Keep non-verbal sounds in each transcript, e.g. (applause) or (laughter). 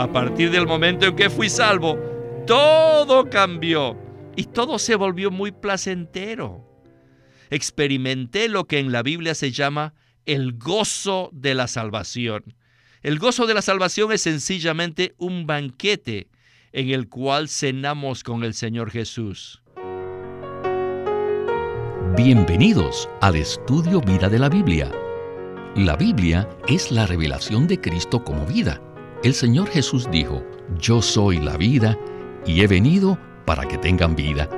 A partir del momento en que fui salvo, todo cambió y todo se volvió muy placentero. Experimenté lo que en la Biblia se llama el gozo de la salvación. El gozo de la salvación es sencillamente un banquete en el cual cenamos con el Señor Jesús. Bienvenidos al estudio Vida de la Biblia. La Biblia es la revelación de Cristo como vida. El Señor Jesús dijo, Yo soy la vida y he venido para que tengan vida.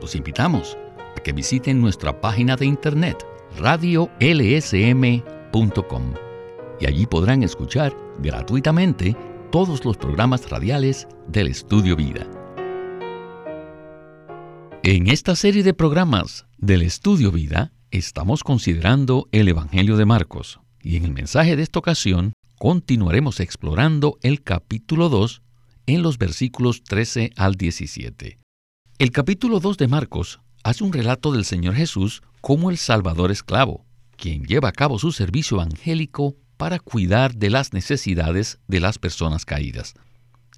Los invitamos a que visiten nuestra página de internet radiolsm.com y allí podrán escuchar gratuitamente todos los programas radiales del Estudio Vida. En esta serie de programas del Estudio Vida estamos considerando el Evangelio de Marcos y en el mensaje de esta ocasión continuaremos explorando el capítulo 2 en los versículos 13 al 17. El capítulo 2 de Marcos hace un relato del Señor Jesús como el Salvador esclavo, quien lleva a cabo su servicio evangélico para cuidar de las necesidades de las personas caídas.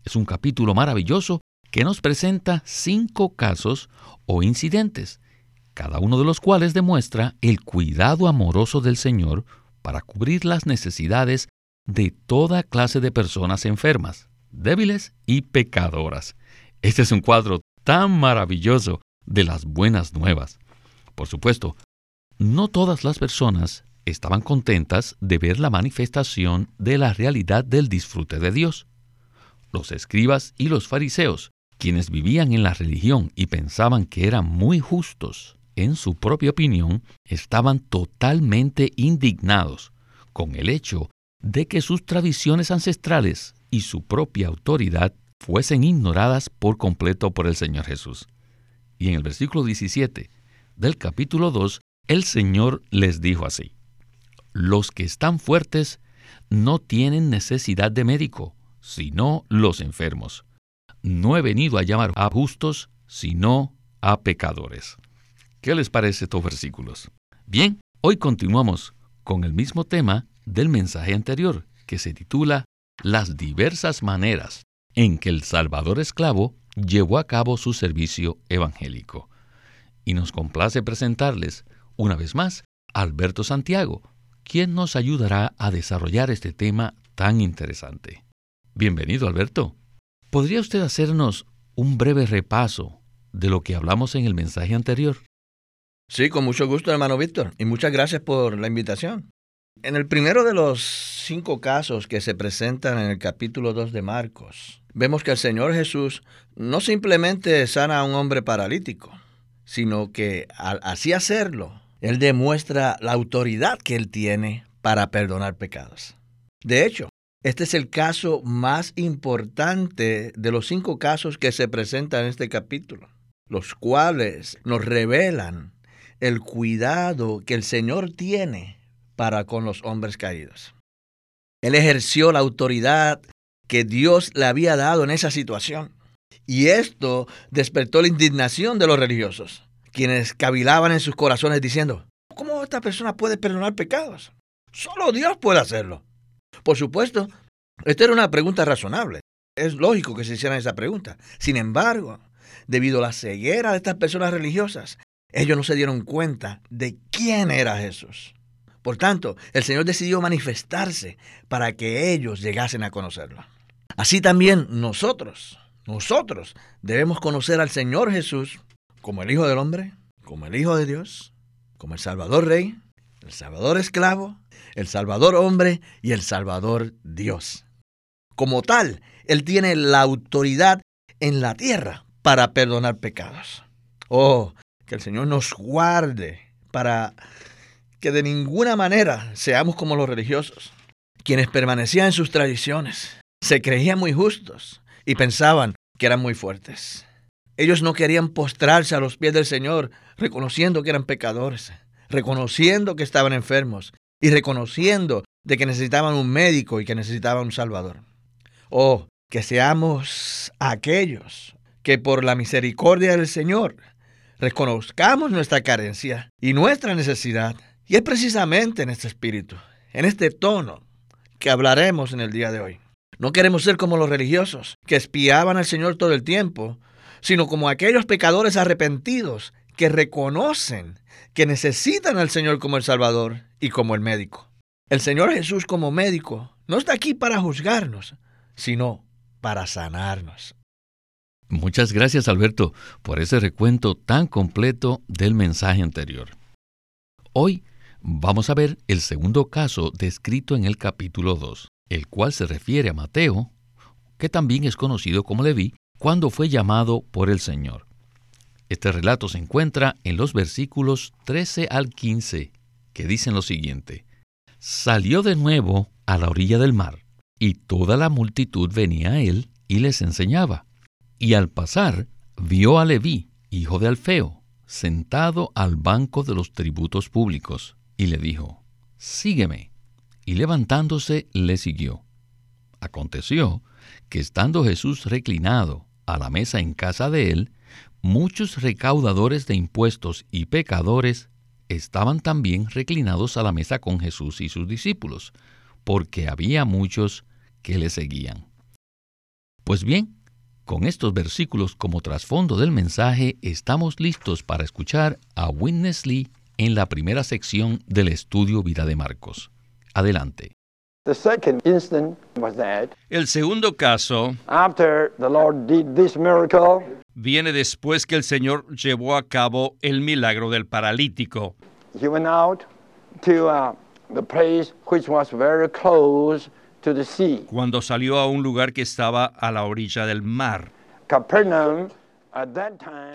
Es un capítulo maravilloso que nos presenta cinco casos o incidentes, cada uno de los cuales demuestra el cuidado amoroso del Señor para cubrir las necesidades de toda clase de personas enfermas, débiles y pecadoras. Este es un cuadro tan maravilloso de las buenas nuevas. Por supuesto, no todas las personas estaban contentas de ver la manifestación de la realidad del disfrute de Dios. Los escribas y los fariseos, quienes vivían en la religión y pensaban que eran muy justos en su propia opinión, estaban totalmente indignados con el hecho de que sus tradiciones ancestrales y su propia autoridad fuesen ignoradas por completo por el Señor Jesús. Y en el versículo 17 del capítulo 2, el Señor les dijo así, Los que están fuertes no tienen necesidad de médico, sino los enfermos. No he venido a llamar a justos, sino a pecadores. ¿Qué les parece estos versículos? Bien, hoy continuamos con el mismo tema del mensaje anterior, que se titula Las diversas maneras en que el Salvador esclavo llevó a cabo su servicio evangélico. Y nos complace presentarles, una vez más, a Alberto Santiago, quien nos ayudará a desarrollar este tema tan interesante. Bienvenido, Alberto. ¿Podría usted hacernos un breve repaso de lo que hablamos en el mensaje anterior? Sí, con mucho gusto, hermano Víctor, y muchas gracias por la invitación. En el primero de los cinco casos que se presentan en el capítulo 2 de Marcos, vemos que el Señor Jesús no simplemente sana a un hombre paralítico, sino que al así hacerlo, Él demuestra la autoridad que Él tiene para perdonar pecados. De hecho, este es el caso más importante de los cinco casos que se presentan en este capítulo, los cuales nos revelan el cuidado que el Señor tiene para con los hombres caídos. Él ejerció la autoridad que Dios le había dado en esa situación. Y esto despertó la indignación de los religiosos, quienes cavilaban en sus corazones diciendo, ¿cómo esta persona puede perdonar pecados? Solo Dios puede hacerlo. Por supuesto, esta era una pregunta razonable. Es lógico que se hicieran esa pregunta. Sin embargo, debido a la ceguera de estas personas religiosas, ellos no se dieron cuenta de quién era Jesús. Por tanto, el Señor decidió manifestarse para que ellos llegasen a conocerlo. Así también nosotros, nosotros debemos conocer al Señor Jesús como el Hijo del Hombre, como el Hijo de Dios, como el Salvador Rey, el Salvador Esclavo, el Salvador Hombre y el Salvador Dios. Como tal, Él tiene la autoridad en la tierra para perdonar pecados. Oh, que el Señor nos guarde para que de ninguna manera seamos como los religiosos, quienes permanecían en sus tradiciones, se creían muy justos y pensaban que eran muy fuertes. Ellos no querían postrarse a los pies del Señor, reconociendo que eran pecadores, reconociendo que estaban enfermos y reconociendo de que necesitaban un médico y que necesitaban un Salvador. Oh, que seamos aquellos que por la misericordia del Señor reconozcamos nuestra carencia y nuestra necesidad y es precisamente en este espíritu, en este tono, que hablaremos en el día de hoy. No queremos ser como los religiosos, que espiaban al Señor todo el tiempo, sino como aquellos pecadores arrepentidos que reconocen que necesitan al Señor como el Salvador y como el médico. El Señor Jesús como médico no está aquí para juzgarnos, sino para sanarnos. Muchas gracias Alberto por ese recuento tan completo del mensaje anterior. Hoy vamos a ver el segundo caso descrito en el capítulo 2, el cual se refiere a Mateo, que también es conocido como Leví, cuando fue llamado por el Señor. Este relato se encuentra en los versículos 13 al 15, que dicen lo siguiente. Salió de nuevo a la orilla del mar, y toda la multitud venía a él y les enseñaba. Y al pasar, vio a Leví, hijo de Alfeo, sentado al banco de los tributos públicos, y le dijo, Sígueme. Y levantándose le siguió. Aconteció que estando Jesús reclinado a la mesa en casa de él, muchos recaudadores de impuestos y pecadores estaban también reclinados a la mesa con Jesús y sus discípulos, porque había muchos que le seguían. Pues bien, con estos versículos como trasfondo del mensaje, estamos listos para escuchar a Witness Lee en la primera sección del estudio Vida de Marcos. Adelante. El segundo caso viene después que el Señor llevó a cabo el milagro del paralítico. Cuando salió a un lugar que estaba a la orilla del mar.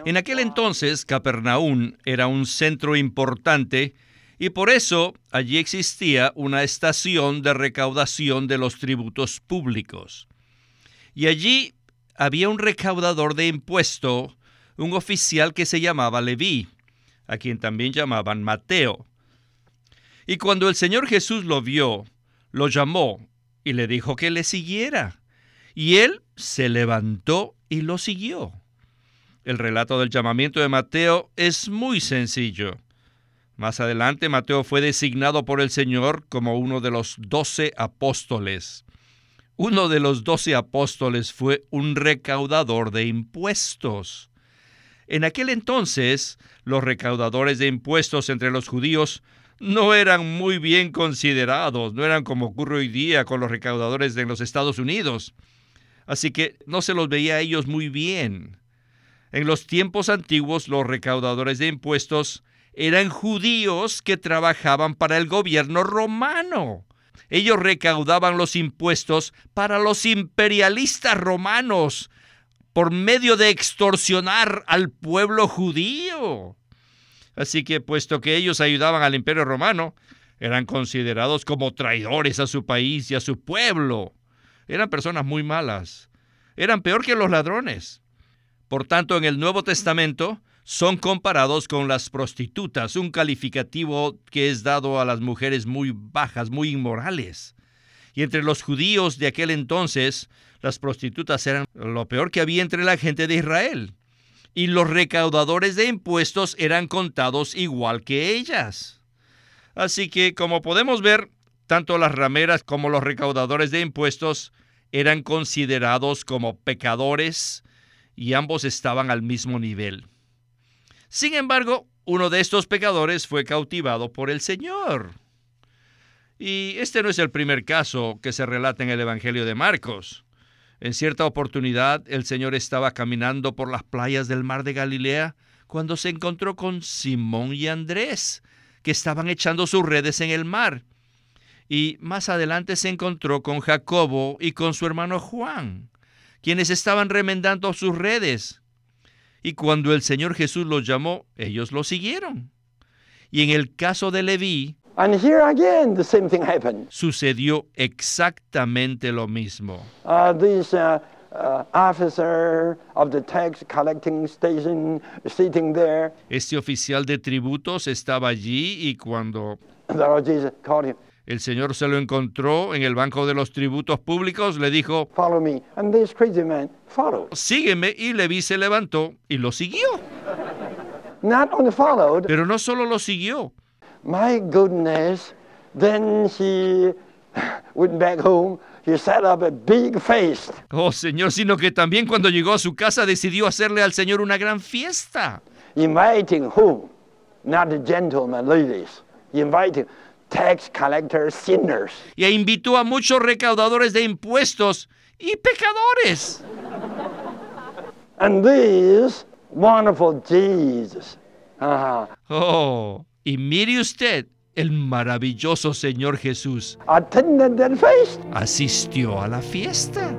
En aquel entonces, Capernaum era un centro importante y por eso allí existía una estación de recaudación de los tributos públicos. Y allí había un recaudador de impuesto, un oficial que se llamaba Leví, a quien también llamaban Mateo. Y cuando el Señor Jesús lo vio, lo llamó y le dijo que le siguiera. Y él se levantó y lo siguió. El relato del llamamiento de Mateo es muy sencillo. Más adelante Mateo fue designado por el Señor como uno de los doce apóstoles. Uno de los doce apóstoles fue un recaudador de impuestos. En aquel entonces, los recaudadores de impuestos entre los judíos no eran muy bien considerados, no eran como ocurre hoy día con los recaudadores de los Estados Unidos. Así que no se los veía a ellos muy bien. En los tiempos antiguos los recaudadores de impuestos eran judíos que trabajaban para el gobierno romano. Ellos recaudaban los impuestos para los imperialistas romanos por medio de extorsionar al pueblo judío. Así que puesto que ellos ayudaban al imperio romano, eran considerados como traidores a su país y a su pueblo. Eran personas muy malas. Eran peor que los ladrones. Por tanto, en el Nuevo Testamento son comparados con las prostitutas, un calificativo que es dado a las mujeres muy bajas, muy inmorales. Y entre los judíos de aquel entonces, las prostitutas eran lo peor que había entre la gente de Israel y los recaudadores de impuestos eran contados igual que ellas. Así que, como podemos ver, tanto las rameras como los recaudadores de impuestos eran considerados como pecadores y ambos estaban al mismo nivel. Sin embargo, uno de estos pecadores fue cautivado por el Señor. Y este no es el primer caso que se relata en el Evangelio de Marcos. En cierta oportunidad el Señor estaba caminando por las playas del mar de Galilea cuando se encontró con Simón y Andrés, que estaban echando sus redes en el mar. Y más adelante se encontró con Jacobo y con su hermano Juan, quienes estaban remendando sus redes. Y cuando el Señor Jesús los llamó, ellos lo siguieron. Y en el caso de Leví, And here again, the same thing happened. Sucedió exactamente lo mismo. Uh, this uh, uh, officer of the tax collecting station sitting there. Este oficial de tributos estaba allí y cuando the Lord Jesus called him. El Señor se lo encontró en el banco de los tributos públicos, le dijo, follow me. And this crazy man followed. Sígueme y Levi se levantó y lo siguió. Not only followed, Pero no solo lo siguió, My goodness. Then he went back home, he set up a big feast. Oh Señor, sino que también cuando llegó a su casa decidió hacerle al Señor una gran fiesta. Inviting who? Not the gentlemen, ladies. Inviting tax collectors, sinners. Y invitó a muchos recaudadores de impuestos y pecadores. And this wonderful Jesus. Uh-huh. Oh, y mire usted, el maravilloso Señor Jesús Attended that feast. asistió a la fiesta.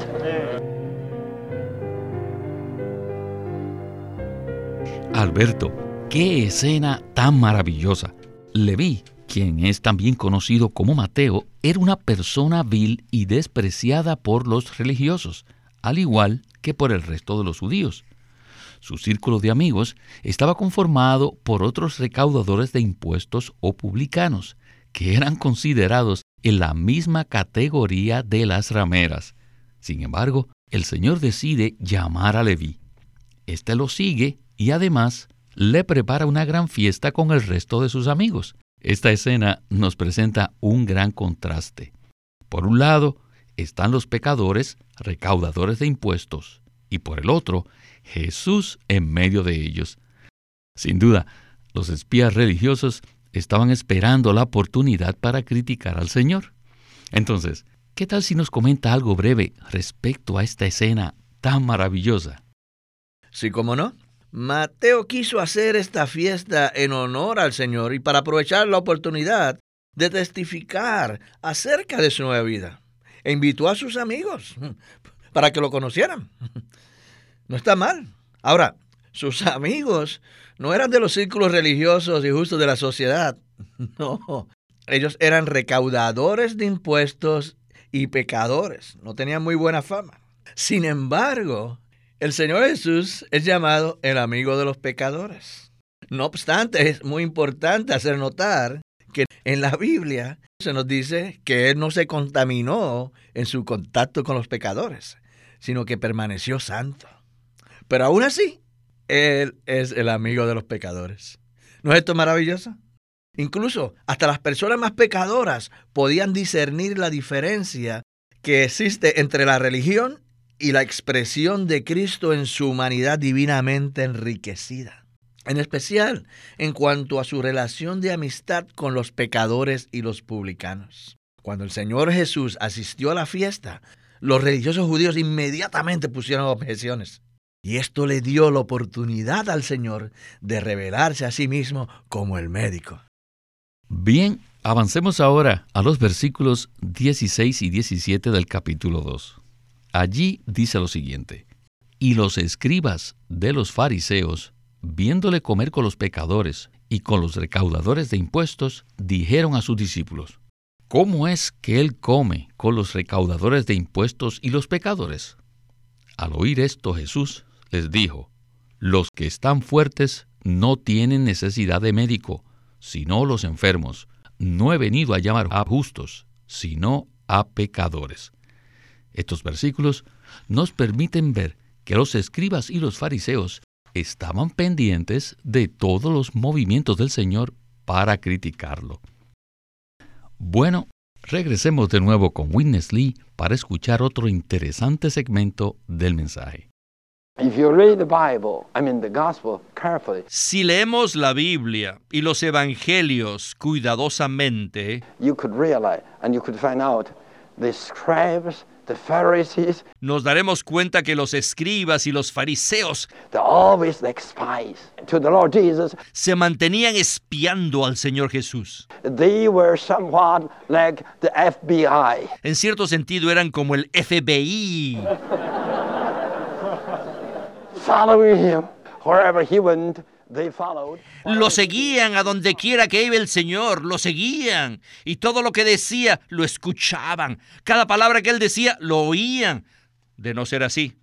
Alberto, qué escena tan maravillosa. Leví, quien es también conocido como Mateo, era una persona vil y despreciada por los religiosos, al igual que por el resto de los judíos. Su círculo de amigos estaba conformado por otros recaudadores de impuestos o publicanos, que eran considerados en la misma categoría de las rameras. Sin embargo, el Señor decide llamar a Leví. Este lo sigue y además le prepara una gran fiesta con el resto de sus amigos. Esta escena nos presenta un gran contraste. Por un lado están los pecadores, recaudadores de impuestos, y por el otro, Jesús en medio de ellos. Sin duda, los espías religiosos estaban esperando la oportunidad para criticar al Señor. Entonces, ¿qué tal si nos comenta algo breve respecto a esta escena tan maravillosa? Sí, cómo no. Mateo quiso hacer esta fiesta en honor al Señor y para aprovechar la oportunidad de testificar acerca de su nueva vida. E invitó a sus amigos (laughs) para que lo conocieran. (laughs) No está mal. Ahora, sus amigos no eran de los círculos religiosos y justos de la sociedad. (laughs) No, ellos eran recaudadores de impuestos y pecadores. No tenían muy buena fama. Sin embargo, el Señor Jesús es llamado el amigo de los pecadores. No obstante, es muy importante hacer notar que en la Biblia se nos dice que Él no se contaminó en su contacto con los pecadores, sino que permaneció santo. Pero aún así, Él es el amigo de los pecadores. ¿No es esto maravilloso? Incluso hasta las personas más pecadoras podían discernir la diferencia que existe entre la religión y la expresión de Cristo en su humanidad divinamente enriquecida. En especial en cuanto a su relación de amistad con los pecadores y los publicanos. Cuando el Señor Jesús asistió a la fiesta, los religiosos judíos inmediatamente pusieron objeciones. Y esto le dio la oportunidad al Señor de revelarse a sí mismo como el médico. Bien, avancemos ahora a los versículos 16 y 17 del capítulo 2. Allí dice lo siguiente, y los escribas de los fariseos, viéndole comer con los pecadores y con los recaudadores de impuestos, dijeron a sus discípulos, ¿cómo es que él come con los recaudadores de impuestos y los pecadores? Al oír esto Jesús les dijo, los que están fuertes no tienen necesidad de médico, sino los enfermos. No he venido a llamar a justos, sino a pecadores. Estos versículos nos permiten ver que los escribas y los fariseos estaban pendientes de todos los movimientos del Señor para criticarlo. Bueno, regresemos de nuevo con Witness Lee para escuchar otro interesante segmento del mensaje. If you read the Bible, I mean the gospel carefully, Si leemos la Biblia y los evangelios cuidadosamente, you could realize and you could find out the scribes, nos daremos cuenta que los escribas y los fariseos se mantenían espiando al Señor Jesús. They were somewhat like the FBI. En cierto sentido eran como el FBI. Lo seguían a donde quiera que iba el Señor, lo seguían. Y todo lo que decía, lo escuchaban. Cada palabra que él decía, lo oían. De no ser así,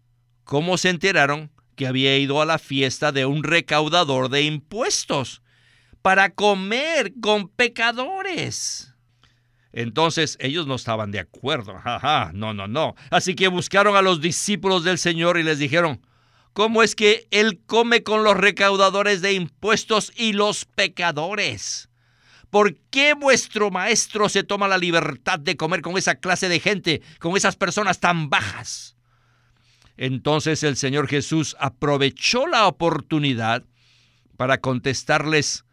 ¿cómo se enteraron que había ido a la fiesta de un recaudador de impuestos? Para comer con pecadores. Entonces ellos no estaban de acuerdo. Ajá, no, no, no. Así que buscaron a los discípulos del Señor y les dijeron, ¿Cómo es que Él come con los recaudadores de impuestos y los pecadores? ¿Por qué vuestro maestro se toma la libertad de comer con esa clase de gente, con esas personas tan bajas? Entonces el Señor Jesús aprovechó la oportunidad para contestarles,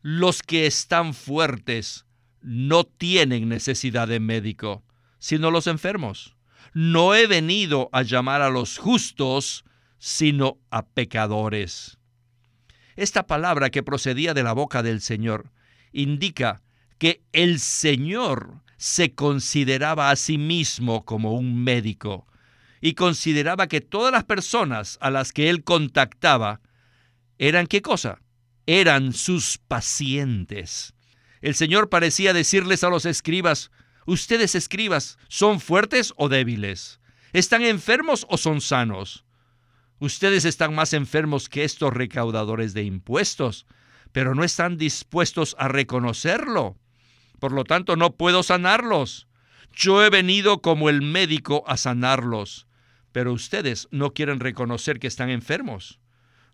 los que están fuertes no tienen necesidad de médico, sino los enfermos. No he venido a llamar a los justos, sino a pecadores. Esta palabra que procedía de la boca del Señor indica que el Señor se consideraba a sí mismo como un médico y consideraba que todas las personas a las que él contactaba eran qué cosa? Eran sus pacientes. El Señor parecía decirles a los escribas, ustedes escribas, ¿son fuertes o débiles? ¿Están enfermos o son sanos? Ustedes están más enfermos que estos recaudadores de impuestos, pero no están dispuestos a reconocerlo. Por lo tanto, no puedo sanarlos. Yo he venido como el médico a sanarlos, pero ustedes no quieren reconocer que están enfermos.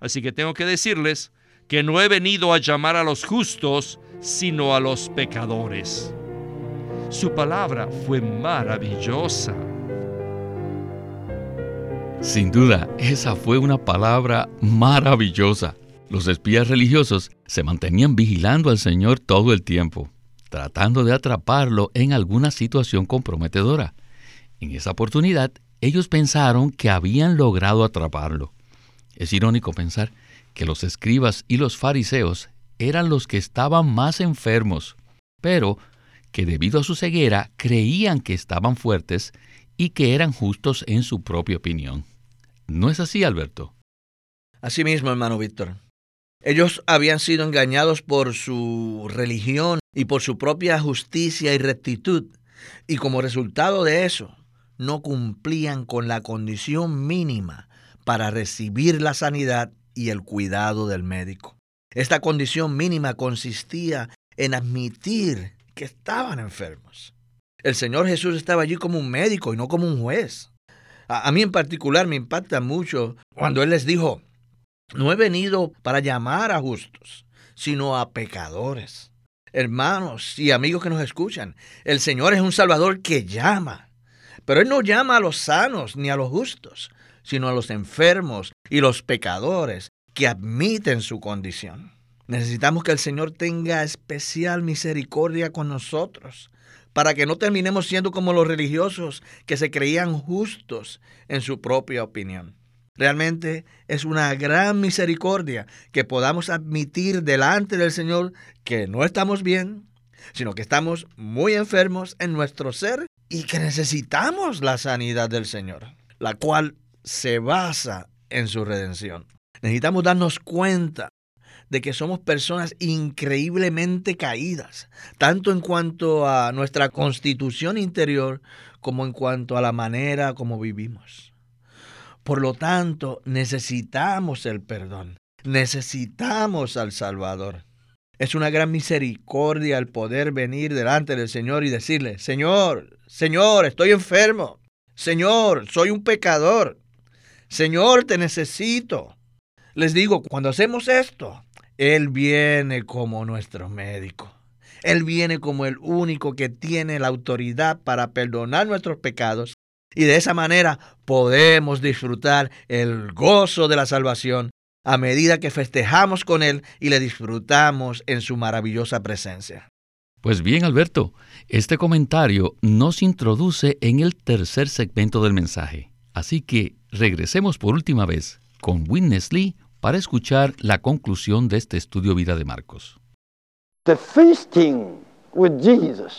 Así que tengo que decirles que no he venido a llamar a los justos, sino a los pecadores. Su palabra fue maravillosa. Sin duda, esa fue una palabra maravillosa. Los espías religiosos se mantenían vigilando al Señor todo el tiempo, tratando de atraparlo en alguna situación comprometedora. En esa oportunidad, ellos pensaron que habían logrado atraparlo. Es irónico pensar que los escribas y los fariseos eran los que estaban más enfermos, pero que debido a su ceguera creían que estaban fuertes y que eran justos en su propia opinión. ¿No es así, Alberto? Así mismo, hermano Víctor. Ellos habían sido engañados por su religión y por su propia justicia y rectitud, y como resultado de eso, no cumplían con la condición mínima para recibir la sanidad y el cuidado del médico. Esta condición mínima consistía en admitir que estaban enfermos. El Señor Jesús estaba allí como un médico y no como un juez. A, mí en particular me impacta mucho cuando Él les dijo, no he venido para llamar a justos, sino a pecadores. Hermanos y amigos que nos escuchan, el Señor es un Salvador que llama, pero Él no llama a los sanos ni a los justos, sino a los enfermos y los pecadores que admiten su condición. Necesitamos que el Señor tenga especial misericordia con nosotros, para que no terminemos siendo como los religiosos que se creían justos en su propia opinión. Realmente es una gran misericordia que podamos admitir delante del Señor que no estamos bien, sino que estamos muy enfermos en nuestro ser y que necesitamos la sanidad del Señor, la cual se basa en su redención. Necesitamos darnos cuenta de que somos personas increíblemente caídas, tanto en cuanto a nuestra constitución interior como en cuanto a la manera como vivimos. Por lo tanto, necesitamos el perdón, necesitamos al Salvador. Es una gran misericordia el poder venir delante del Señor y decirle, Señor, Señor, estoy enfermo. Señor, soy un pecador. Señor, te necesito. Les digo, cuando hacemos esto, Él viene como nuestro médico. Él viene como el único que tiene la autoridad para perdonar nuestros pecados y de esa manera podemos disfrutar el gozo de la salvación a medida que festejamos con Él y le disfrutamos en su maravillosa presencia. Pues bien, Alberto, este comentario nos introduce en el tercer segmento del mensaje. Así que regresemos por última vez con Witness Lee para escuchar la conclusión de este estudio vida de Marcos.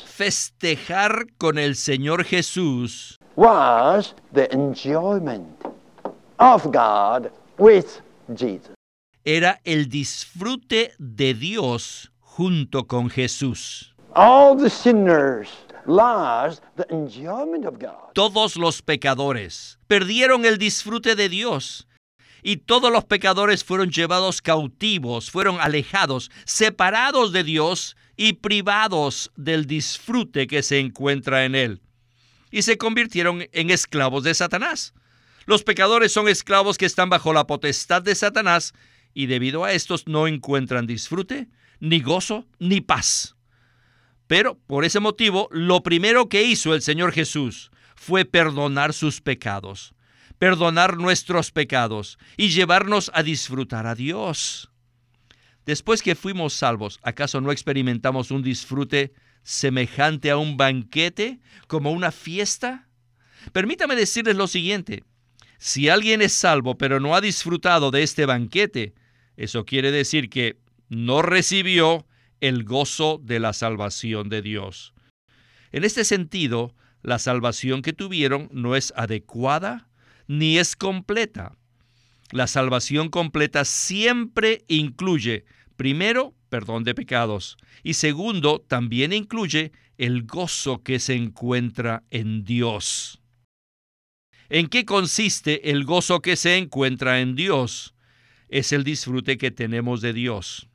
Festejar con el Señor Jesús was the enjoyment of God with Jesus. Era el disfrute de Dios junto con Jesús. All the sinners todos los pecadores perdieron el disfrute de Dios y todos los pecadores fueron llevados cautivos, fueron alejados, separados de Dios y privados del disfrute que se encuentra en Él. Y se convirtieron en esclavos de Satanás. Los pecadores son esclavos que están bajo la potestad de Satanás y debido a estos no encuentran disfrute, ni gozo, ni paz. Pero por ese motivo, lo primero que hizo el Señor Jesús fue perdonar sus pecados, perdonar nuestros pecados y llevarnos a disfrutar a Dios. Después que fuimos salvos, ¿acaso no experimentamos un disfrute semejante a un banquete, como una fiesta? Permítame decirles lo siguiente. Si alguien es salvo pero no ha disfrutado de este banquete, eso quiere decir que no recibió el gozo de la salvación de Dios. En este sentido, la salvación que tuvieron no es adecuada ni es completa. La salvación completa siempre incluye, primero, perdón de pecados y segundo, también incluye el gozo que se encuentra en Dios. ¿En qué consiste el gozo que se encuentra en Dios? Es el disfrute que tenemos de Dios.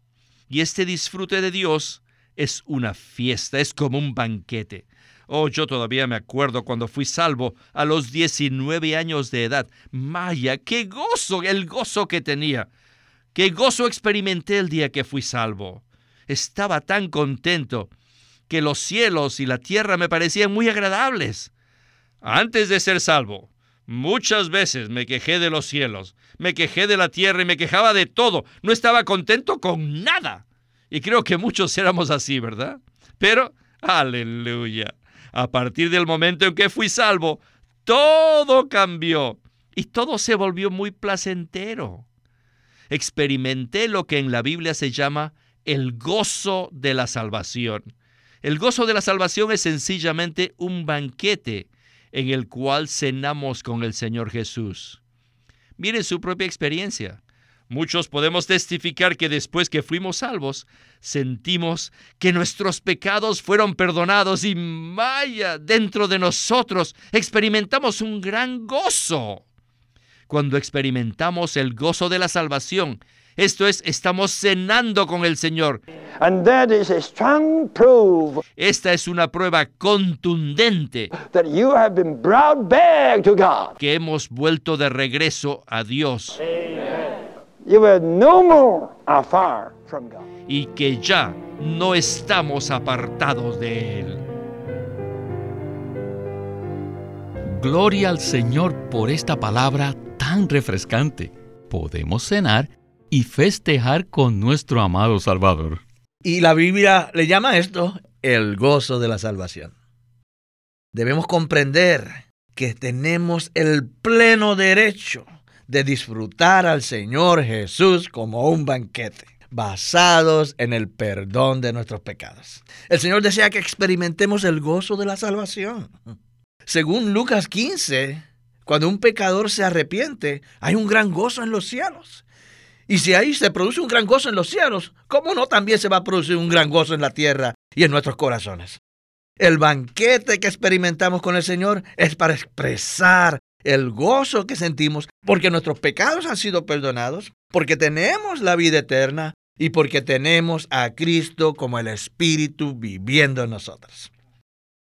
Y este disfrute de Dios es una fiesta, es como un banquete. Oh, yo todavía me acuerdo cuando fui salvo a los 19 años de edad. Maya, qué gozo, el gozo que tenía. Qué gozo experimenté el día que fui salvo. Estaba tan contento que los cielos y la tierra me parecían muy agradables. Antes de ser salvo, muchas veces me quejé de los cielos, me quejé de la tierra y me quejaba de todo. No estaba contento con nada. Y creo que muchos éramos así, ¿verdad? Pero, aleluya. A partir del momento en que fui salvo, todo cambió y todo se volvió muy placentero. Experimenté lo que en la Biblia se llama el gozo de la salvación. El gozo de la salvación es sencillamente un banquete en el cual cenamos con el Señor Jesús. Miren su propia experiencia. Muchos podemos testificar que después que fuimos salvos, sentimos que nuestros pecados fueron perdonados y vaya, dentro de nosotros experimentamos un gran gozo. Cuando experimentamos el gozo de la salvación, esto es, estamos cenando con el Señor. And that is a strong proof Esta es una prueba contundente that you have been brought back to God. que hemos vuelto de regreso a Dios You were no more afar from God. y que ya no estamos apartados de Él. Gloria al Señor por esta palabra tan refrescante. Podemos cenar y festejar con nuestro amado Salvador. Y la Biblia le llama esto el gozo de la salvación. Debemos comprender que tenemos el pleno derecho de disfrutar al Señor Jesús como un banquete, basados en el perdón de nuestros pecados. El Señor desea que experimentemos el gozo de la salvación. Según Lucas 15, cuando un pecador se arrepiente, hay un gran gozo en los cielos. Y si ahí se produce un gran gozo en los cielos, ¿cómo no también se va a producir un gran gozo en la tierra y en nuestros corazones? El banquete que experimentamos con el Señor es para expresar el gozo que sentimos porque nuestros pecados han sido perdonados, porque tenemos la vida eterna y porque tenemos a Cristo como el Espíritu viviendo en nosotros.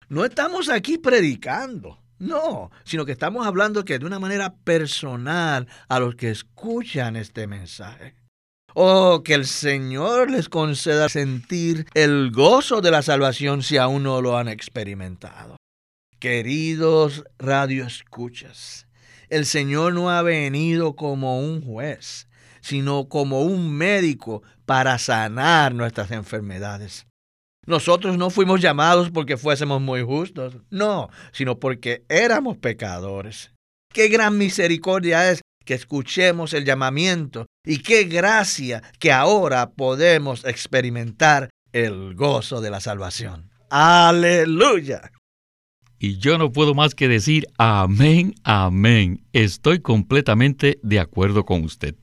No estamos aquí predicando, no, sino que estamos hablando que de una manera personal a los que escuchan este mensaje. Oh, que el Señor les conceda sentir el gozo de la salvación si aún no lo han experimentado. Queridos radioescuchas, el Señor no ha venido como un juez, sino como un médico para sanar nuestras enfermedades. Nosotros no fuimos llamados porque fuésemos muy justos, no, sino porque éramos pecadores. Qué gran misericordia es que escuchemos el llamamiento y qué gracia que ahora podemos experimentar el gozo de la salvación. Aleluya. Y yo no puedo más que decir amén, amén. Estoy completamente de acuerdo con usted.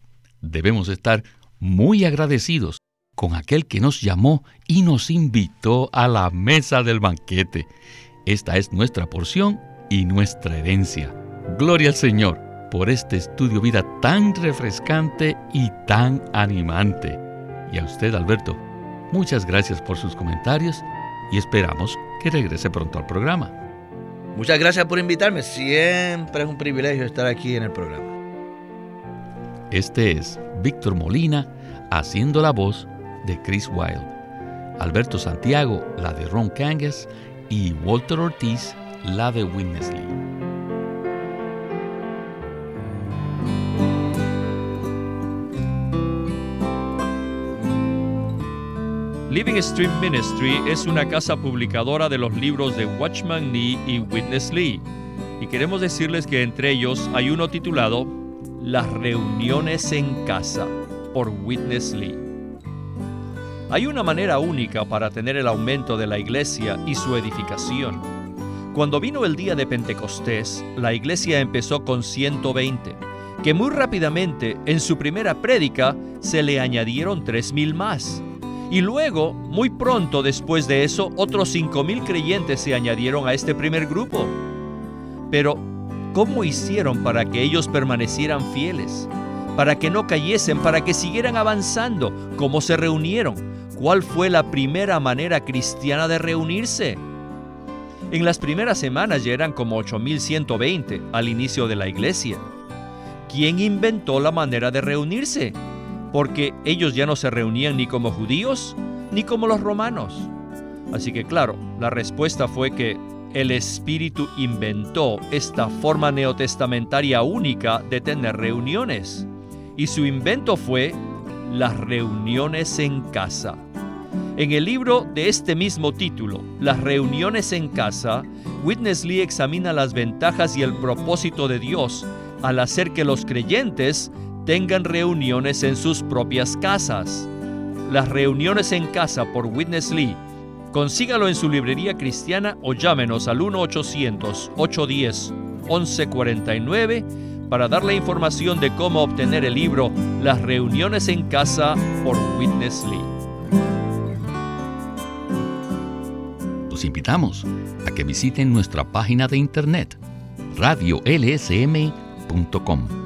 Debemos estar muy agradecidos con aquel que nos llamó y nos invitó a la mesa del banquete. Esta es nuestra porción y nuestra herencia. Gloria al Señor por este estudio vida tan refrescante y tan animante. Y a usted, Alberto, muchas gracias por sus comentarios y esperamos que regrese pronto al programa. Muchas gracias por invitarme. Siempre es un privilegio estar aquí en el programa. Este es Víctor Molina haciendo la voz de Chris Wilde. Alberto Santiago la de Ron Kangas y Walter Ortiz la de Witness Lee. Living Stream Ministry es una casa publicadora de los libros de Watchman Nee y Witness Lee. Y queremos decirles que entre ellos hay uno titulado Las reuniones en casa por Witness Lee. Hay una manera única para tener el aumento de la iglesia y su edificación. Cuando vino el día de Pentecostés, la iglesia empezó con 120, que muy rápidamente en su primera prédica se le añadieron 3.000 más y luego, muy pronto después de eso, otros 5.000 creyentes se añadieron a este primer grupo. Pero, ¿cómo hicieron para que ellos permanecieran fieles? Para que no cayesen, para que siguieran avanzando. ¿Cómo se reunieron? ¿Cuál fue la primera manera cristiana de reunirse? En las primeras semanas ya eran como 8.120 al inicio de la iglesia. ¿Quién inventó la manera de reunirse? Porque ellos ya no se reunían ni como judíos ni como los romanos. Así que claro, la respuesta fue que el Espíritu inventó esta forma neotestamentaria única de tener reuniones. Y su invento fue las reuniones en casa. En el libro de este mismo título, Las reuniones en casa, Witness Lee examina las ventajas y el propósito de Dios al hacer que los creyentes tengan reuniones en sus propias casas. Las reuniones en casa por Witness Lee. Consígalo en su librería cristiana o llámenos al 1-800-810-1149 para dar la información de cómo obtener el libro Las reuniones en casa por Witness Lee. Los invitamos a que visiten nuestra página de internet radiolsm.com